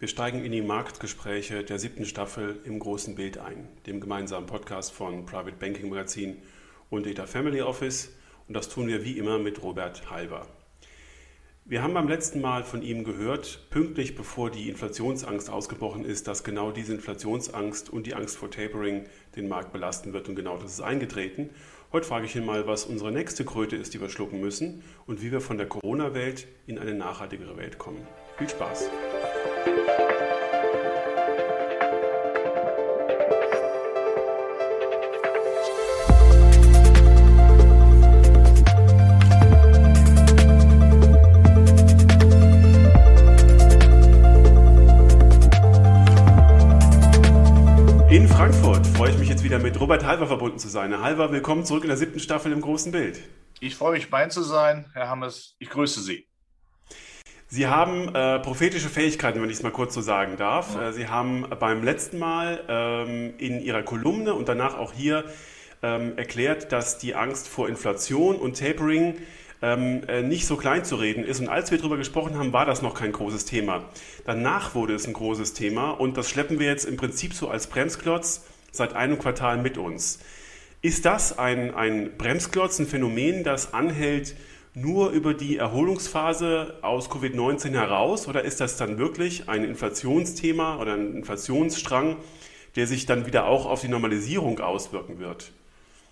Wir steigen in die Marktgespräche der siebten Staffel im großen Bild ein, dem gemeinsamen Podcast von Private Banking Magazin und Data Family Office. Und das tun wir wie immer mit Robert Halber. Wir haben beim letzten Mal von ihm gehört, pünktlich bevor die Inflationsangst ausgebrochen ist, dass genau diese Inflationsangst und die Angst vor Tapering den Markt belasten wird. Und genau das ist eingetreten. Heute frage ich ihn mal, was unsere nächste Kröte ist, die wir schlucken müssen und wie wir von der Corona-Welt in eine nachhaltigere Welt kommen. Viel Spaß! In Frankfurt freue ich mich jetzt wieder mit Robert Halver verbunden zu sein. Herr Halver, willkommen zurück in der siebten Staffel im großen Bild. Ich freue mich, bei Ihnen zu sein. Herr Hammes, ich grüße Sie. Sie haben äh, prophetische Fähigkeiten, wenn ich es mal kurz so sagen darf. Ja. Äh, Sie haben beim letzten Mal ähm, in Ihrer Kolumne und danach auch hier ähm, erklärt, dass die Angst vor Inflation und Tapering ähm, äh, nicht so klein zu reden ist. Und als wir darüber gesprochen haben, war das noch kein großes Thema. Danach wurde es ein großes Thema und das schleppen wir jetzt im Prinzip so als Bremsklotz seit einem Quartal mit uns. Ist das ein, ein Bremsklotz, ein Phänomen, das anhält, nur über die Erholungsphase aus Covid-19 heraus oder ist das dann wirklich ein Inflationsthema oder ein Inflationsstrang, der sich dann wieder auch auf die Normalisierung auswirken wird?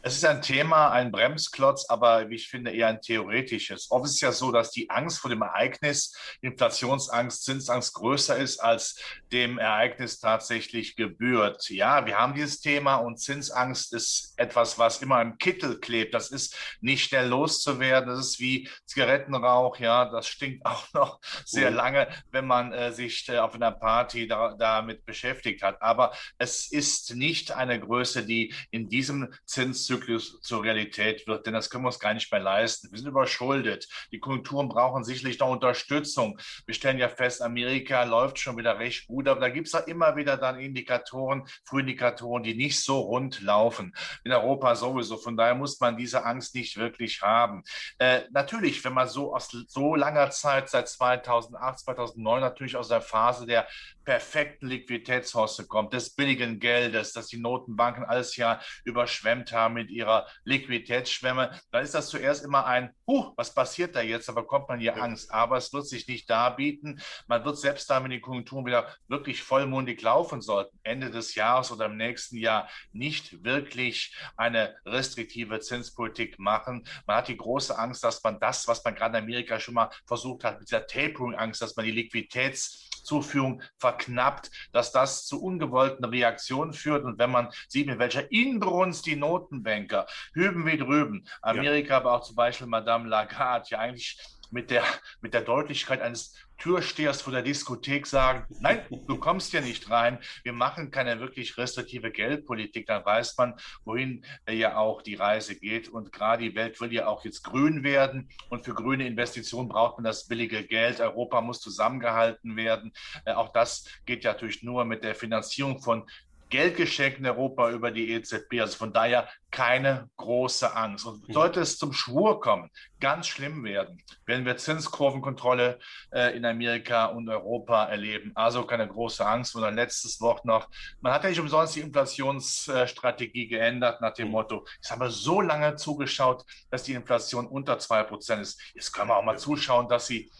Es ist ein Thema, ein Bremsklotz, aber wie ich finde, eher ein theoretisches. Oft ist es ja so, dass die Angst vor dem Ereignis, Inflationsangst, Zinsangst größer ist, als dem Ereignis tatsächlich gebührt. Ja, wir haben dieses Thema und Zinsangst ist etwas, was immer im Kittel klebt. Das ist nicht schnell loszuwerden. Das ist wie Zigarettenrauch. Ja, das stinkt auch noch sehr lange, wenn man äh, sich äh, auf einer Party da, damit beschäftigt hat. Aber es ist nicht eine Größe, die in diesem Zins Zyklus zur Realität wird, denn das können wir uns gar nicht mehr leisten. Wir sind überschuldet. Die Konjunkturen brauchen sicherlich noch Unterstützung. Wir stellen ja fest, Amerika läuft schon wieder recht gut, aber da gibt es auch immer wieder dann Indikatoren, Frühindikatoren, die nicht so rund laufen. In Europa sowieso. Von daher muss man diese Angst nicht wirklich haben. Äh, natürlich, wenn man so aus so langer Zeit, seit 2008, 2009, natürlich aus der Phase der perfekten Liquiditätshorste kommt, des billigen Geldes, dass die Notenbanken alles ja überschwemmt haben mit ihrer Liquiditätsschwemme, dann ist das zuerst immer ein, huh, was passiert da jetzt? Da bekommt man hier ja. Angst. Aber es wird sich nicht darbieten. Man wird selbst dann, wenn die Konjunkturen wieder wirklich vollmundig laufen sollten, Ende des Jahres oder im nächsten Jahr nicht wirklich eine restriktive Zinspolitik machen. Man hat die große Angst, dass man das, was man gerade in Amerika schon mal versucht hat, mit dieser Tapering-Angst, dass man die Liquiditätszuführung verknappt, dass das zu ungewollten Reaktionen führt. Und wenn man sieht, mit welcher Inbrunst die Notenbank Notenbanker, hüben wie drüben. Amerika, ja. aber auch zum Beispiel Madame Lagarde, ja eigentlich mit der, mit der Deutlichkeit eines Türstehers vor der Diskothek sagen, nein, du kommst hier nicht rein, wir machen keine wirklich restriktive Geldpolitik, dann weiß man, wohin ja auch die Reise geht. Und gerade die Welt will ja auch jetzt grün werden und für grüne Investitionen braucht man das billige Geld. Europa muss zusammengehalten werden. Äh, auch das geht ja natürlich nur mit der Finanzierung von Geldgeschenk in Europa über die EZB. Also von daher keine große Angst. Und sollte es zum Schwur kommen, ganz schlimm werden, werden wir Zinskurvenkontrolle äh, in Amerika und Europa erleben. Also keine große Angst. Und ein letztes Wort noch. Man hat ja nicht umsonst die Inflationsstrategie geändert nach dem Motto, ich habe so lange zugeschaut, dass die Inflation unter 2% ist. Jetzt können wir auch mal zuschauen, dass sie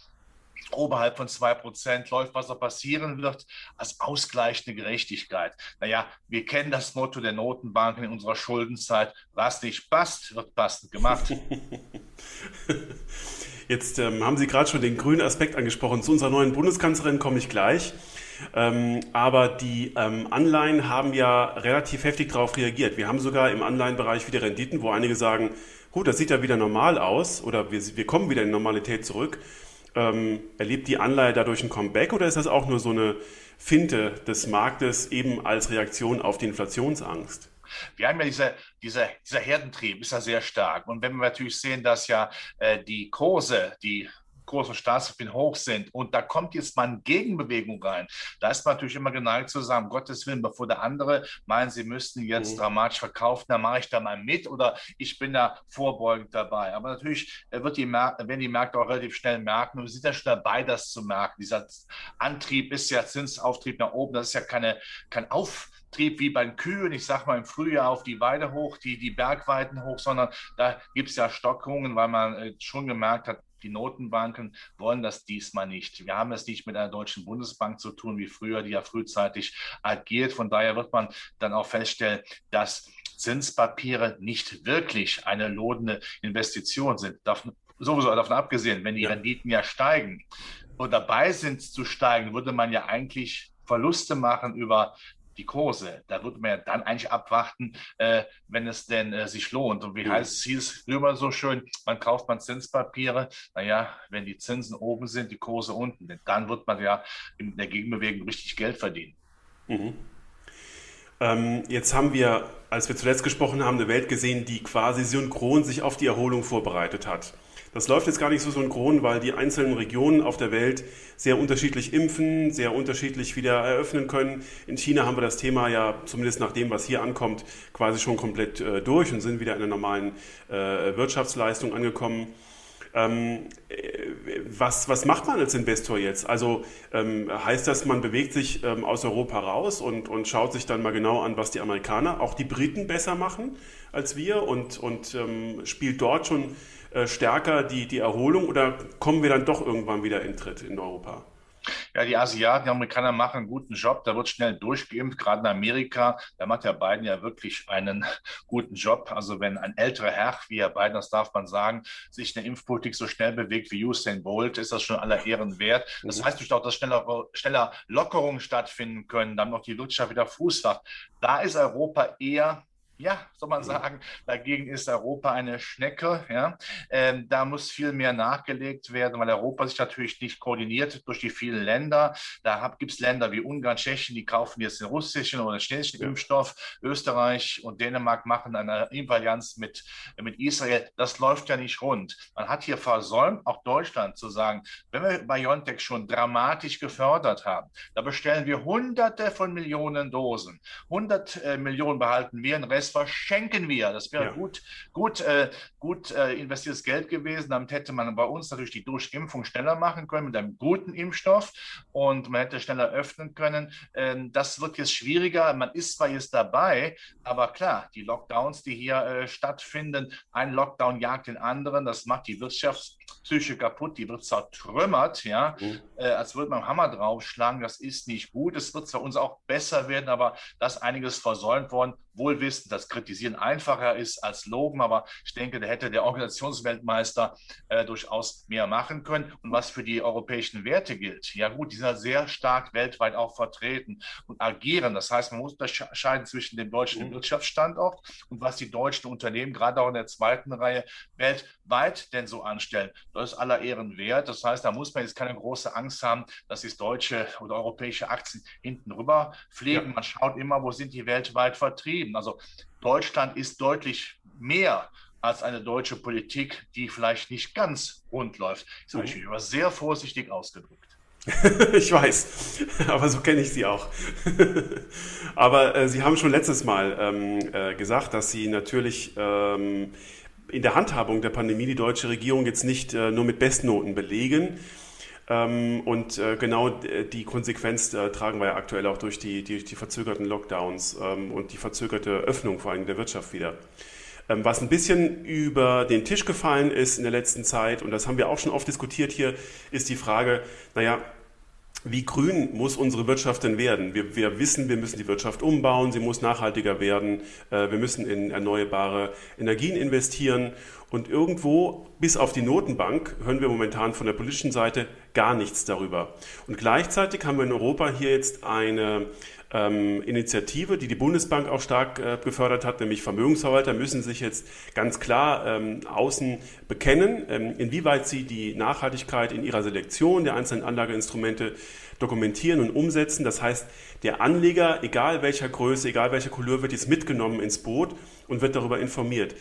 oberhalb von 2% läuft, was da passieren wird, als ausgleichende Gerechtigkeit. Naja, wir kennen das Motto der Notenbanken in unserer Schuldenzeit, was nicht passt, wird passend gemacht. Jetzt ähm, haben Sie gerade schon den grünen Aspekt angesprochen. Zu unserer neuen Bundeskanzlerin komme ich gleich. Ähm, aber die ähm, Anleihen haben ja relativ heftig darauf reagiert. Wir haben sogar im Anleihenbereich wieder Renditen, wo einige sagen, gut, das sieht ja wieder normal aus oder wir, wir kommen wieder in Normalität zurück. Ähm, erlebt die Anleihe dadurch ein Comeback oder ist das auch nur so eine Finte des Marktes eben als Reaktion auf die Inflationsangst? Wir haben ja diese, diese, dieser Herdentrieb ist ja sehr stark. Und wenn wir natürlich sehen, dass ja äh, die Kurse, die Von Staatspapieren hoch sind und da kommt jetzt mal eine Gegenbewegung rein, da ist man natürlich immer geneigt zu sagen, Gottes Willen, bevor der andere meinen, sie müssten jetzt mhm. dramatisch verkaufen, dann mache ich da mal mit oder ich bin da vorbeugend dabei. Aber natürlich äh, wird die Märkte, werden die Märkte auch relativ schnell merken und wir sind ja schon dabei, das zu merken. Dieser Antrieb ist ja Zinsauftrieb nach oben, das ist ja keine, kein Auftrieb wie beim Kühen, ich sage mal im Frühjahr auf die Weide hoch, die, die Bergweiten hoch, sondern da gibt es ja Stockungen, weil man äh, schon gemerkt hat, die Notenbanken wollen das diesmal nicht. Wir haben es nicht mit einer deutschen Bundesbank zu tun wie früher, die ja frühzeitig agiert. Von daher wird man dann auch feststellen, dass Zinspapiere nicht wirklich eine lohnende Investition sind. Davon, sowieso davon abgesehen, wenn die ja. Renditen ja steigen und dabei sind zu steigen, würde man ja eigentlich Verluste machen über die Kurse. Da würde man ja dann eigentlich abwarten, äh, wenn es denn äh, sich lohnt. Und wie ja. heißt es immer so schön, man kauft man Zinspapiere, naja, wenn die Zinsen oben sind, die Kurse unten, dann wird man ja in der Gegenbewegung richtig Geld verdienen. Mhm. Ähm, jetzt haben wir, als wir zuletzt gesprochen haben, eine Welt gesehen, die quasi synchron sich auf die Erholung vorbereitet hat. Das läuft jetzt gar nicht so synchron, weil die einzelnen Regionen auf der Welt sehr unterschiedlich impfen, sehr unterschiedlich wieder eröffnen können. In China haben wir das Thema ja, zumindest nach dem, was hier ankommt, quasi schon komplett äh, durch und sind wieder in einer normalen äh, Wirtschaftsleistung angekommen. Ähm, äh, was, was macht man als Investor jetzt? Also ähm, heißt das, man bewegt sich ähm, aus Europa raus und, und schaut sich dann mal genau an, was die Amerikaner, auch die Briten besser machen als wir und, und ähm, spielt dort schon äh, stärker die, die Erholung oder kommen wir dann doch irgendwann wieder in Tritt in Europa? Ja, die Asiaten, die Amerikaner machen einen guten Job. Da wird schnell durchgeimpft, gerade in Amerika. Da macht Herr Biden ja wirklich einen guten Job. Also wenn ein älterer Herr, wie Herr Biden, das darf man sagen, sich in der Impfpolitik so schnell bewegt wie Usain Bolt, ist das schon aller Ehren wert. Das mhm. heißt natürlich auch, dass schneller, schneller Lockerungen stattfinden können, dann noch die Wirtschaft wieder Fuß fasst. Da ist Europa eher ja, soll man sagen, dagegen ist Europa eine Schnecke. Ja? Ähm, da muss viel mehr nachgelegt werden, weil Europa sich natürlich nicht koordiniert durch die vielen Länder. Da gibt es Länder wie Ungarn, Tschechien, die kaufen jetzt den russischen oder den chinesischen ja. Impfstoff. Österreich und Dänemark machen eine Impfallianz mit, mit Israel. Das läuft ja nicht rund. Man hat hier versäumt, auch Deutschland zu sagen, wenn wir BioNTech schon dramatisch gefördert haben, da bestellen wir Hunderte von Millionen Dosen. 100 äh, Millionen behalten wir, den Rest verschenken wir. Das wäre ja. gut, gut, äh, gut äh, investiertes Geld gewesen. Damit hätte man bei uns natürlich die Durchimpfung schneller machen können mit einem guten Impfstoff und man hätte schneller öffnen können. Ähm, das wird jetzt schwieriger. Man ist zwar jetzt dabei, aber klar, die Lockdowns, die hier äh, stattfinden, ein Lockdown jagt den anderen, das macht die Wirtschaftspsyche kaputt, die wird zertrümmert, ja, mhm. Äh, als würde man Hammer draufschlagen. Das ist nicht gut. Es wird für uns auch besser werden, aber das ist einiges versäumt worden wohl wissen, dass Kritisieren einfacher ist als Loben, aber ich denke, da hätte der Organisationsweltmeister äh, durchaus mehr machen können. Und was für die europäischen Werte gilt, ja gut, die sind sehr stark weltweit auch vertreten und agieren. Das heißt, man muss unterscheiden zwischen dem deutschen mhm. Wirtschaftsstandort und was die deutschen Unternehmen, gerade auch in der zweiten Reihe, weltweit denn so anstellen. Das ist aller Ehren wert. Das heißt, da muss man jetzt keine große Angst haben, dass die deutsche oder europäische Aktien hinten rüber fliegen. Ja. Man schaut immer, wo sind die weltweit vertrieben reden. Also Deutschland ist deutlich mehr als eine deutsche Politik, die vielleicht nicht ganz rund läuft. Das habe ich mhm. aber sehr vorsichtig ausgedrückt. ich weiß, aber so kenne ich Sie auch. aber äh, Sie haben schon letztes Mal ähm, äh, gesagt, dass Sie natürlich ähm, in der Handhabung der Pandemie die deutsche Regierung jetzt nicht äh, nur mit Bestnoten belegen, und äh, genau die Konsequenz äh, tragen wir ja aktuell auch durch die, die, die verzögerten Lockdowns ähm, und die verzögerte Öffnung vor allem der Wirtschaft wieder. Ähm, was ein bisschen über den Tisch gefallen ist in der letzten Zeit, und das haben wir auch schon oft diskutiert hier, ist die Frage, naja, wie grün muss unsere Wirtschaft denn werden? Wir, wir, wissen, wir müssen die Wirtschaft umbauen, sie muss nachhaltiger werden, äh, wir müssen in erneuerbare Energien investieren und irgendwo, bis auf die Notenbank, hören wir momentan von der politischen Seite gar nichts darüber. Und gleichzeitig haben wir in Europa hier jetzt eine ähm, Initiative, die die Bundesbank auch stark äh, gefördert hat, nämlich Vermögensverwalter müssen sich jetzt ganz klar ähm, außen bekennen, ähm, inwieweit sie die Nachhaltigkeit in ihrer Selektion der einzelnen Anlageinstrumente dokumentieren und umsetzen. Das heißt, der Anleger, egal welcher Größe, egal welcher Couleur, wird jetzt mitgenommen ins Boot und wird darüber informiert.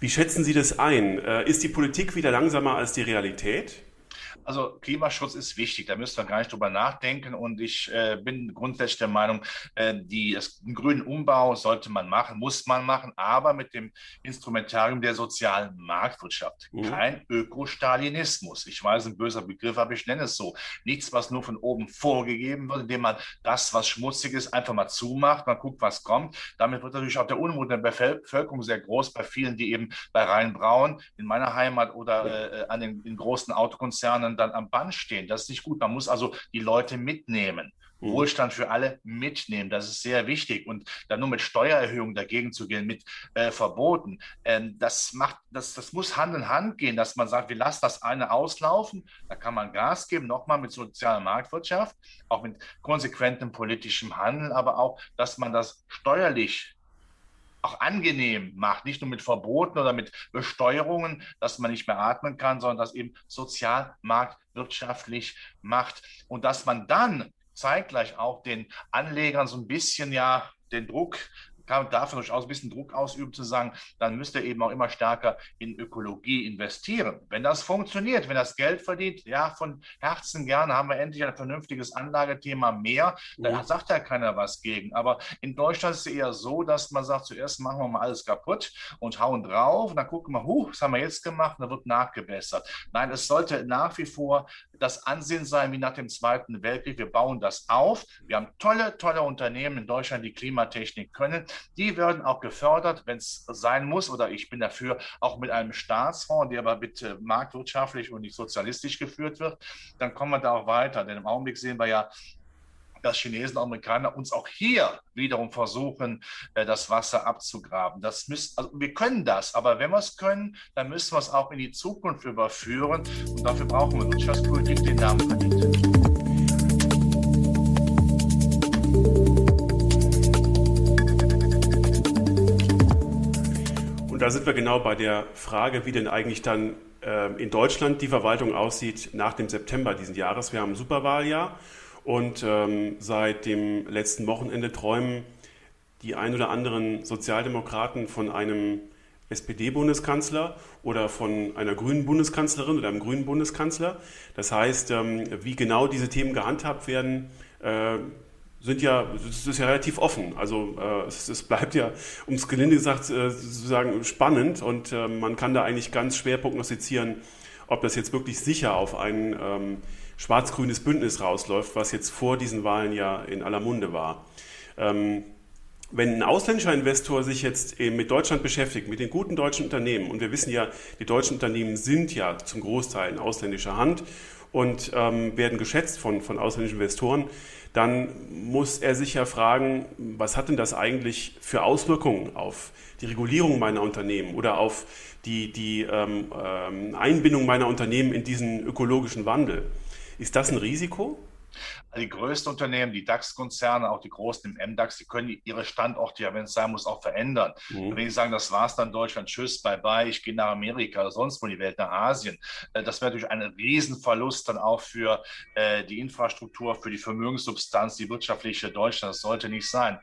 Wie schätzen Sie das ein? Äh, ist die Politik wieder langsamer als die Realität? Also Klimaschutz ist wichtig, da müssen wir gar nicht drüber nachdenken. Und ich äh, bin grundsätzlich der Meinung, äh, die, das, den grünen Umbau sollte man machen, muss man machen, aber mit dem Instrumentarium der sozialen Marktwirtschaft. Mhm. Kein Ökostalinismus. Ich weiß, ein böser Begriff, aber ich nenne es so. Nichts, was nur von oben vorgegeben wird, indem man das, was schmutzig ist, einfach mal zumacht, man guckt, was kommt. Damit wird natürlich auch der Unmut der Bevölkerung sehr groß bei vielen, die eben bei Rheinbraun in meiner Heimat oder äh, an den in großen Autokonzernen dann am Band stehen. Das ist nicht gut. Man muss also die Leute mitnehmen. Mhm. Wohlstand für alle mitnehmen. Das ist sehr wichtig. Und dann nur mit Steuererhöhungen dagegen zu gehen, mit äh, Verboten, ähm, das macht, das, das muss Hand in Hand gehen, dass man sagt, wir lassen das eine auslaufen, da kann man Gas geben, nochmal mit sozialer Marktwirtschaft, auch mit konsequentem politischem Handeln, aber auch, dass man das steuerlich auch angenehm macht, nicht nur mit Verboten oder mit Besteuerungen, dass man nicht mehr atmen kann, sondern das eben sozial marktwirtschaftlich macht. Und dass man dann zeitgleich auch den Anlegern so ein bisschen ja den Druck kann dafür durchaus ein bisschen Druck ausüben, zu sagen, dann müsst ihr eben auch immer stärker in Ökologie investieren. Wenn das funktioniert, wenn das Geld verdient, ja, von Herzen gerne, haben wir endlich ein vernünftiges Anlagethema mehr. Da ja. sagt ja keiner was gegen. Aber in Deutschland ist es eher so, dass man sagt, zuerst machen wir mal alles kaputt und hauen drauf und dann gucken wir, huh, was haben wir jetzt gemacht? Und dann wird nachgebessert. Nein, es sollte nach wie vor das Ansehen sein wie nach dem Zweiten Weltkrieg. Wir bauen das auf. Wir haben tolle, tolle Unternehmen in Deutschland, die Klimatechnik können. Die werden auch gefördert, wenn es sein muss, oder ich bin dafür, auch mit einem Staatsfonds, der aber bitte marktwirtschaftlich und nicht sozialistisch geführt wird. Dann kommen wir da auch weiter. Denn im Augenblick sehen wir ja, dass Chinesen und Amerikaner uns auch hier wiederum versuchen, äh, das Wasser abzugraben. Das müssen, also wir können das, aber wenn wir es können, dann müssen wir es auch in die Zukunft überführen. Und dafür brauchen wir Wirtschaftspolitik, den Namen verdient. Und da sind wir genau bei der Frage, wie denn eigentlich dann äh, in Deutschland die Verwaltung aussieht nach dem September diesen Jahres. Wir haben ein Superwahljahr und ähm, seit dem letzten Wochenende träumen die ein oder anderen Sozialdemokraten von einem SPD-Bundeskanzler oder von einer grünen Bundeskanzlerin oder einem grünen Bundeskanzler. Das heißt, ähm, wie genau diese Themen gehandhabt werden, äh, sind ja, es ist ja relativ offen. Also äh, es, es, bleibt ja, um es gelinde gesagt, äh, sozusagen spannend und äh, man kann da eigentlich ganz schwer prognostizieren, ob das jetzt wirklich sicher auf ein ähm, schwarz-grünes Bündnis rausläuft, was jetzt vor diesen Wahlen ja in aller Munde war. Ähm, wenn ein ausländischer Investor sich jetzt eben mit Deutschland beschäftigt, mit den guten deutschen Unternehmen, und wir wissen ja, die deutschen Unternehmen sind ja zum Großteil in ausländischer Hand und ähm, werden geschätzt von, von ausländischen Investoren, dann muss er sich ja fragen, was hat denn das eigentlich für Auswirkungen auf die Regulierung meiner Unternehmen oder auf die, die ähm, ähm, Einbindung meiner Unternehmen in diesen ökologischen Wandel? Ist das ein Risiko? Die größten Unternehmen, die DAX-Konzerne, auch die großen im MDAX, die können ihre Standorte ja, wenn es sein muss, auch verändern. Mhm. Wenn die sagen, das war's dann Deutschland, tschüss, bye bye, ich gehe nach Amerika oder sonst wo in die Welt, nach Asien, äh, das wäre natürlich ein Riesenverlust dann auch für äh, die Infrastruktur, für die Vermögenssubstanz, die wirtschaftliche Deutschland. Das sollte nicht sein.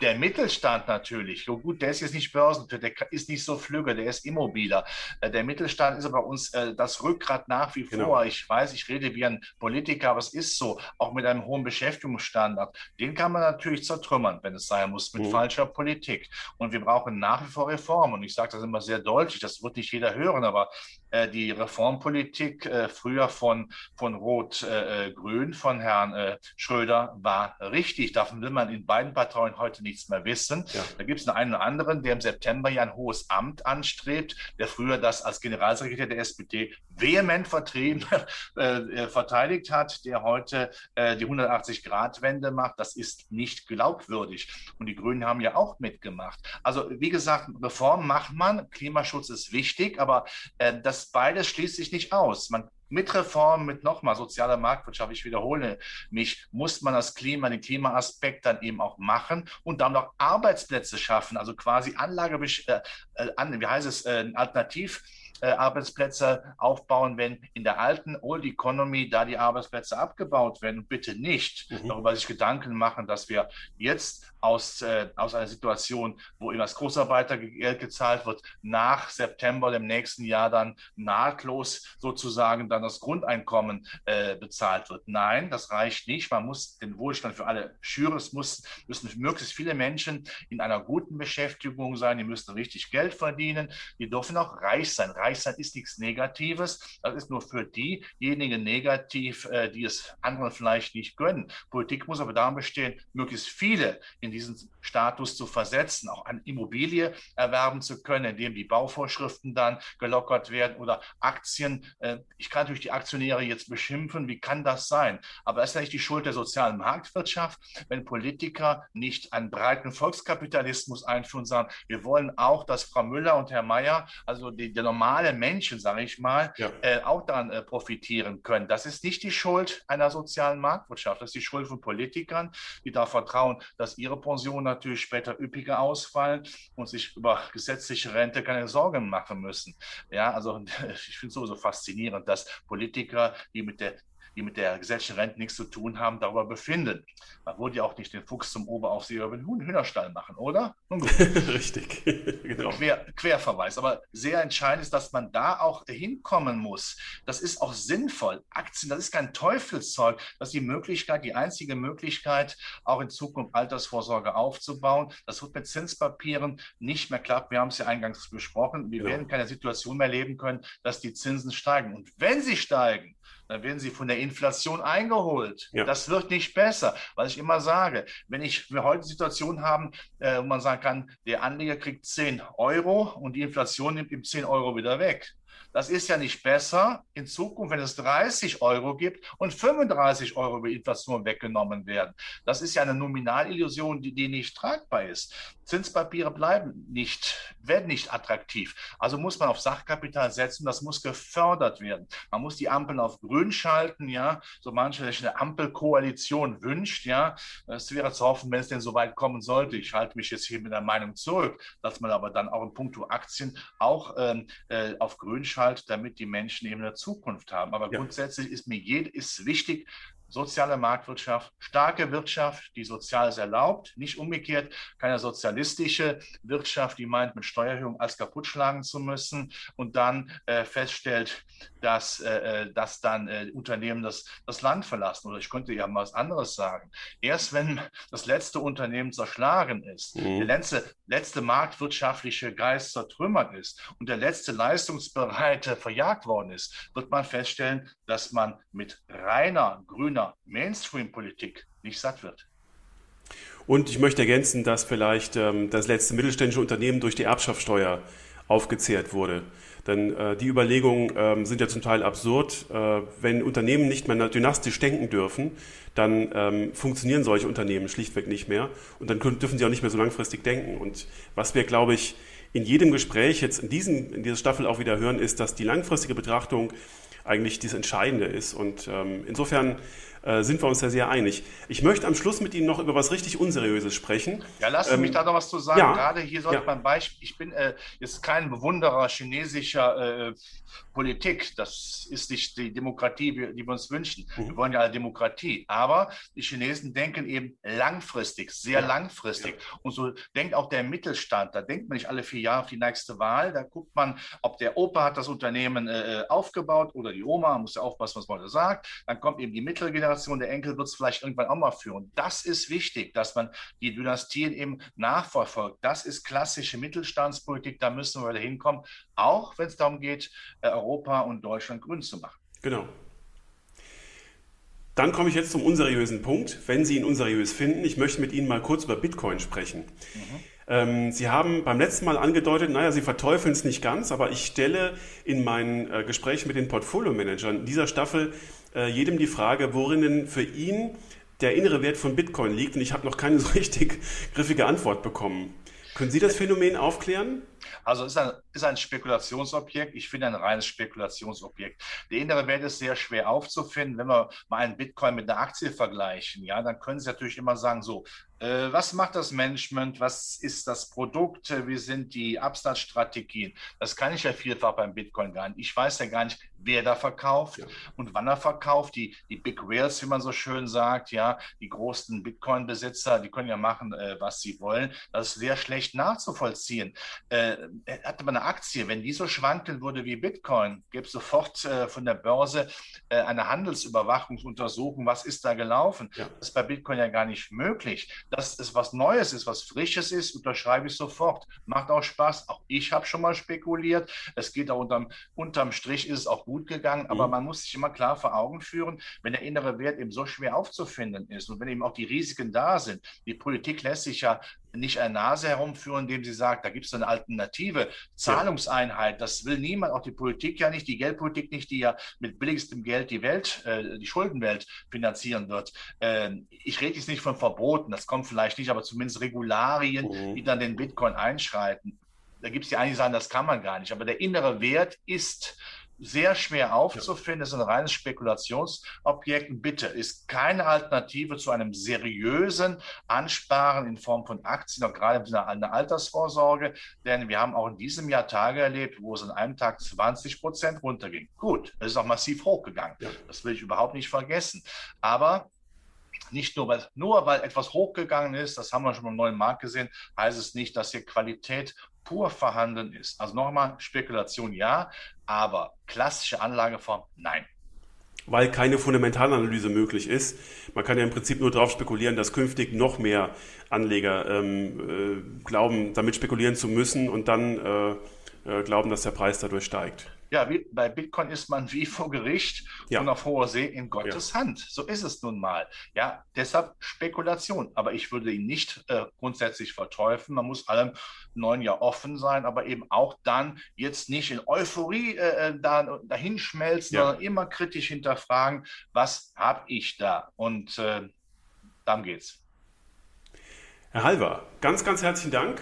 Der Mittelstand natürlich, so gut, der ist jetzt nicht börsennotiert, der ist nicht so flügge, der ist immobiler. Äh, der Mittelstand ist aber uns äh, das Rückgrat nach wie genau. vor. Ich weiß, ich rede wie ein Politiker, aber es ist so, auch mit einem hohen Beschäftigungsstandard. Den kann man natürlich zertrümmern, wenn es sein muss, mit mhm. falscher Politik. Und wir brauchen nach wie vor Reformen. Und ich sage das immer sehr deutlich, das wird nicht jeder hören, aber die Reformpolitik äh, früher von, von Rot-Grün, äh, von Herrn Schröder, war richtig. Davon will man in beiden Parteien heute nichts mehr wissen. Ja. Da gibt es einen oder anderen, der im September ja ein hohes Amt anstrebt, der früher das als Generalsekretär der SPD vehement vertrieben, äh, verteidigt hat, der heute äh, die 180-Grad-Wende macht. Das ist nicht glaubwürdig. Und die Grünen haben ja auch mitgemacht. Also wie gesagt, Reform macht man, Klimaschutz ist wichtig, aber äh, das beides schließt sich nicht aus. Man mit Reformen, mit nochmal sozialer Marktwirtschaft, ich wiederhole mich, muss man das Klima, den Klimaaspekt dann eben auch machen und dann noch Arbeitsplätze schaffen, also quasi Anlage, äh, äh, wie heißt es, äh, Alternativ Arbeitsplätze aufbauen, wenn in der alten Old Economy da die Arbeitsplätze abgebaut werden. Bitte nicht mhm. darüber sich Gedanken machen, dass wir jetzt aus, äh, aus einer Situation, wo eben das Großarbeitergeld gezahlt wird, nach September dem nächsten Jahr dann nahtlos sozusagen dann das Grundeinkommen äh, bezahlt wird. Nein, das reicht nicht. Man muss den Wohlstand für alle schüren. Es muss, müssen möglichst viele Menschen in einer guten Beschäftigung sein. Die müssen richtig Geld verdienen. Die dürfen auch reich sein. Reich sein ist nichts Negatives. Das ist nur für diejenigen negativ, äh, die es anderen vielleicht nicht gönnen. Politik muss aber daran bestehen, möglichst viele in diesen Status zu versetzen, auch eine Immobilie erwerben zu können, indem die Bauvorschriften dann gelockert werden oder Aktien. Äh, ich kann natürlich die Aktionäre jetzt beschimpfen. Wie kann das sein? Aber das ist nicht die Schuld der sozialen Marktwirtschaft, wenn Politiker nicht einen breiten Volkskapitalismus einführen, sagen, wir wollen auch, dass Frau Müller und Herr Mayer, also die, die normale Menschen, sage ich mal, ja. äh, auch daran äh, profitieren können. Das ist nicht die Schuld einer sozialen Marktwirtschaft. Das ist die Schuld von Politikern, die darauf vertrauen, dass ihre Pensionen natürlich später üppiger ausfallen und sich über gesetzliche Rente keine Sorgen machen müssen. Ja, also ich finde es sowieso faszinierend, dass Politiker, die mit der die mit der gesetzlichen Rente nichts zu tun haben, darüber befinden. Man würde ja auch nicht den Fuchs zum Oberaufseher über den Hühnerstall machen, oder? Richtig, genau. Quer, Querverweis. Aber sehr entscheidend ist, dass man da auch hinkommen muss. Das ist auch sinnvoll. Aktien, das ist kein Teufelszeug. Das ist die Möglichkeit, die einzige Möglichkeit, auch in Zukunft Altersvorsorge aufzubauen. Das wird mit Zinspapieren nicht mehr klappen. Wir haben es ja eingangs besprochen. Wir genau. werden keine Situation mehr leben können, dass die Zinsen steigen. Und wenn sie steigen, dann werden sie von der Inflation eingeholt. Ja. Das wird nicht besser, was ich immer sage. Wenn ich wir heute Situation haben, äh, wo man sagen kann, der Anleger kriegt 10 Euro und die Inflation nimmt ihm 10 Euro wieder weg. Das ist ja nicht besser in Zukunft, wenn es 30 Euro gibt und 35 Euro über Inflation weggenommen werden. Das ist ja eine Nominalillusion, die, die nicht tragbar ist. Zinspapiere bleiben nicht, werden nicht attraktiv. Also muss man auf Sachkapital setzen, das muss gefördert werden. Man muss die Ampeln auf grün schalten, ja, so manche sich eine Ampelkoalition wünscht, ja. Es wäre zu hoffen, wenn es denn so weit kommen sollte. Ich halte mich jetzt hier mit der Meinung zurück, dass man aber dann auch in puncto Aktien auch ähm, äh, auf grün schaltet, damit die Menschen eben eine Zukunft haben. Aber ja. grundsätzlich ist mir jed ist wichtig, soziale Marktwirtschaft, starke Wirtschaft, die Soziales erlaubt, nicht umgekehrt, keine sozialistische Wirtschaft, die meint, mit Steuererhöhung alles kaputt schlagen zu müssen und dann äh, feststellt, dass, äh, äh dass dann äh, Unternehmen das, das Land verlassen. Oder ich könnte ja mal was anderes sagen. Erst wenn das letzte Unternehmen zerschlagen ist, mhm. der letzte, letzte marktwirtschaftliche Geist zertrümmert ist und der letzte Leistungsbereite verjagt worden ist, wird man feststellen, dass man mit reiner grüner Mainstream-Politik nicht satt wird. Und ich möchte ergänzen, dass vielleicht ähm, das letzte mittelständische Unternehmen durch die Erbschaftssteuer aufgezehrt wurde. Denn äh, die Überlegungen äh, sind ja zum Teil absurd. Äh, wenn Unternehmen nicht mehr dynastisch denken dürfen, dann ähm, funktionieren solche Unternehmen schlichtweg nicht mehr. Und dann können, dürfen sie auch nicht mehr so langfristig denken. Und was wir, glaube ich, in jedem Gespräch jetzt in, diesen, in dieser Staffel auch wieder hören, ist, dass die langfristige Betrachtung eigentlich das Entscheidende ist. Und ähm, insofern äh, sind wir uns ja sehr einig. Ich möchte am Schluss mit Ihnen noch über was richtig Unseriöses sprechen. Ja, lassen Sie ähm, mich da noch was zu sagen. Ja, Gerade hier sollte ja. man Beispiel, ich bin äh, jetzt kein Bewunderer chinesischer äh, Politik. Das ist nicht die Demokratie, die wir uns wünschen. Mhm. Wir wollen ja eine Demokratie. Aber die Chinesen denken eben langfristig, sehr ja. langfristig. Und so denkt auch der Mittelstand. Da denkt man nicht alle vier Jahre auf die nächste Wahl. Da guckt man, ob der Opa hat das Unternehmen äh, aufgebaut oder die Oma, muss ja aufpassen, was man da sagt. Dann kommt eben die mittlere Generation, der Enkel wird es vielleicht irgendwann auch mal führen. Das ist wichtig, dass man die Dynastien eben nachverfolgt. Das ist klassische Mittelstandspolitik. Da müssen wir hinkommen, auch wenn es darum geht, äh, Europa und Deutschland grün zu machen. Genau. Dann komme ich jetzt zum unseriösen Punkt. Wenn Sie ihn unseriös finden, ich möchte mit Ihnen mal kurz über Bitcoin sprechen. Mhm. Ähm, Sie haben beim letzten Mal angedeutet, naja, Sie verteufeln es nicht ganz, aber ich stelle in meinen äh, Gesprächen mit den Portfolio-Managern dieser Staffel äh, jedem die Frage, worin denn für ihn der innere Wert von Bitcoin liegt. Und ich habe noch keine so richtig griffige Antwort bekommen. Können Sie das Phänomen aufklären? Also ist ein, ist ein Spekulationsobjekt. Ich finde ein reines Spekulationsobjekt. Der innere Wert ist sehr schwer aufzufinden. Wenn wir mal einen Bitcoin mit einer Aktie vergleichen, ja, dann können Sie natürlich immer sagen, so, äh, was macht das Management? Was ist das Produkt? Wie sind die Absatzstrategien? Das kann ich ja vielfach beim Bitcoin gar nicht. Ich weiß ja gar nicht, wer da verkauft ja. und wann er verkauft. Die, die Big Whales, wie man so schön sagt, ja, die großen Bitcoin-Besitzer, die können ja machen, äh, was sie wollen. Das ist sehr schlecht nachzuvollziehen. Äh, äh, hatte man eine Aktie, wenn die so schwanken würde wie Bitcoin, gäbe es sofort äh, von der Börse äh, eine Handelsüberwachungsuntersuchung, was ist da gelaufen. Ja. Das ist bei Bitcoin ja gar nicht möglich. Dass es was Neues ist, was Frisches ist, unterschreibe ich sofort. Macht auch Spaß. Auch ich habe schon mal spekuliert. Es geht auch unterm, unterm Strich ist es auch gut gegangen, aber mhm. man muss sich immer klar vor Augen führen, wenn der innere Wert eben so schwer aufzufinden ist und wenn eben auch die Risiken da sind. Die Politik lässt sich ja nicht eine Nase herumführen, indem sie sagt, da gibt es eine alternative Zahlungseinheit. Das will niemand, auch die Politik ja nicht, die Geldpolitik nicht, die ja mit billigstem Geld die Welt, äh, die Schuldenwelt finanzieren wird. Ähm, ich rede jetzt nicht von Verboten, das kommt vielleicht nicht, aber zumindest Regularien, mhm. die dann den Bitcoin einschreiten. Da gibt es die einen, die sagen, das kann man gar nicht. Aber der innere Wert ist sehr schwer aufzufinden. Das ist ein reines Spekulationsobjekt. Bitte ist keine Alternative zu einem seriösen Ansparen in Form von Aktien, auch gerade in einer Altersvorsorge. Denn wir haben auch in diesem Jahr Tage erlebt, wo es an einem Tag 20 Prozent runterging. Gut, es ist auch massiv hochgegangen. Ja. Das will ich überhaupt nicht vergessen. Aber nicht nur weil, nur weil etwas hochgegangen ist, das haben wir schon beim neuen Markt gesehen, heißt es nicht, dass hier Qualität pur vorhanden ist. Also nochmal, Spekulation ja, aber klassische Anlageform nein. Weil keine Fundamentalanalyse möglich ist. Man kann ja im Prinzip nur darauf spekulieren, dass künftig noch mehr Anleger ähm, äh, glauben, damit spekulieren zu müssen und dann äh, äh, glauben, dass der Preis dadurch steigt. Ja, wie, bei Bitcoin ist man wie vor Gericht ja. und auf hoher See in Gottes ja. Hand. So ist es nun mal. Ja, deshalb Spekulation. Aber ich würde ihn nicht äh, grundsätzlich verteufeln. Man muss allem neuen Jahr offen sein, aber eben auch dann jetzt nicht in Euphorie äh, äh da, dahin schmelzen, ja. sondern immer kritisch hinterfragen, was habe ich da? Und äh, darum geht's. Herr Halver, ganz, ganz herzlichen Dank.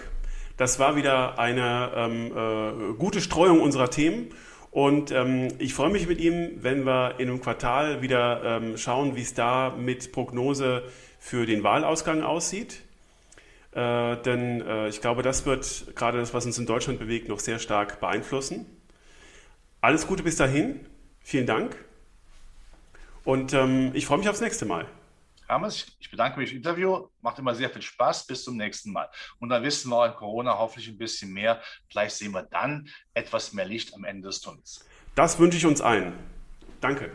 Das war wieder eine ähm, äh, gute Streuung unserer Themen. Und ähm, ich freue mich mit ihm, wenn wir in einem Quartal wieder ähm, schauen, wie es da mit Prognose für den Wahlausgang aussieht. Äh, denn äh, ich glaube, das wird gerade das, was uns in Deutschland bewegt, noch sehr stark beeinflussen. Alles Gute bis dahin. Vielen Dank. Und ähm, ich freue mich aufs nächste Mal. Hermes, ich bedanke mich für das Interview. Macht immer sehr viel Spaß. Bis zum nächsten Mal. Und dann wissen wir in Corona hoffentlich ein bisschen mehr. Vielleicht sehen wir dann etwas mehr Licht am Ende des Tunnels. Das wünsche ich uns allen. Danke.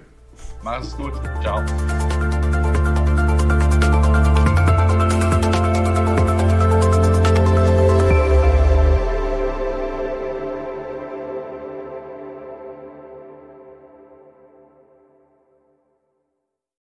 Mach es gut. Ciao.